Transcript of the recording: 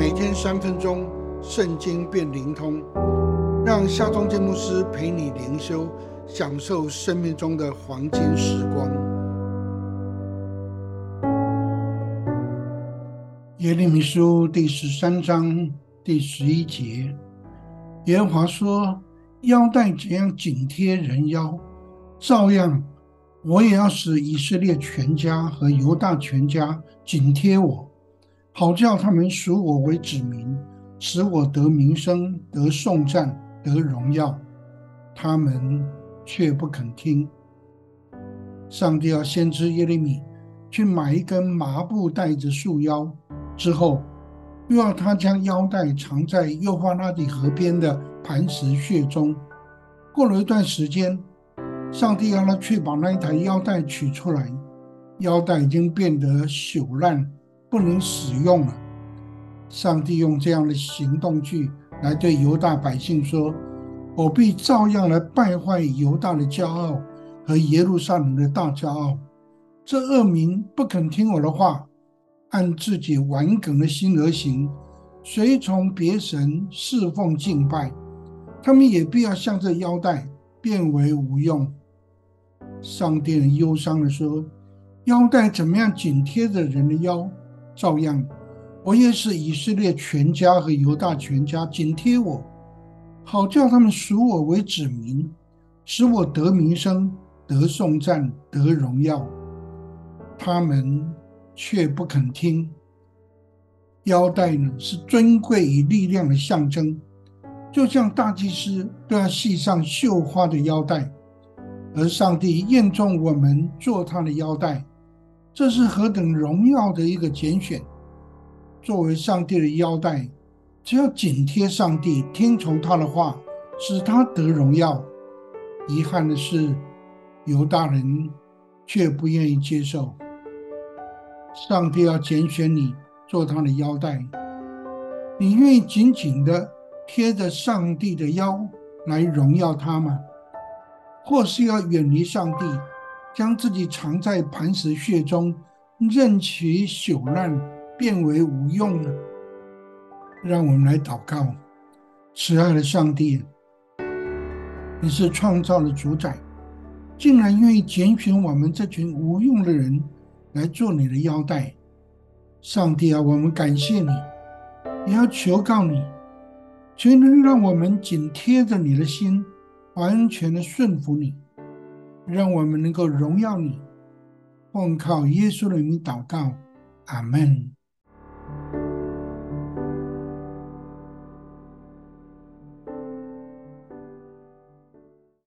每天三分钟，圣经变灵通，让夏忠建牧师陪你灵修，享受生命中的黄金时光。耶利米书第十三章第十一节，耶和华说：“腰带怎样紧贴人腰，照样。”我也要使以色列全家和犹大全家紧贴我，好叫他们属我为子民，使我得名声、得颂赞、得荣耀。他们却不肯听。上帝要先知耶利米去买一根麻布带着束腰，之后又要他将腰带藏在幼发拉底河边的磐石穴中。过了一段时间。上帝让他去把那一台腰带取出来，腰带已经变得朽烂，不能使用了。上帝用这样的行动句来对犹大百姓说：“我必照样来败坏犹大的骄傲和耶路撒冷的大骄傲。这恶民不肯听我的话，按自己顽梗的心而行，随从别神侍奉敬拜，他们也必要像这腰带变为无用。”上帝很忧伤的说：“腰带怎么样紧贴着人的腰，照样，我也是以色列全家和犹大全家紧贴我，好叫他们属我为子民，使我得名声、得颂赞、得荣耀。他们却不肯听。腰带呢，是尊贵与力量的象征，就像大祭司都要系上绣花的腰带。”而上帝验中我们做他的腰带，这是何等荣耀的一个拣选！作为上帝的腰带，只要紧贴上帝，听从他的话，使他得荣耀。遗憾的是，犹大人却不愿意接受。上帝要拣选你做他的腰带，你愿意紧紧的贴着上帝的腰来荣耀他吗？或是要远离上帝，将自己藏在磐石穴中，任其朽烂，变为无用呢？让我们来祷告：慈爱的上帝，你是创造的主宰，竟然愿意拣选我们这群无用的人来做你的腰带。上帝啊，我们感谢你，也要求告你，求能让我们紧贴着你的心。完全的顺服你，让我们能够荣耀你。奉靠耶稣的名祷告，阿门。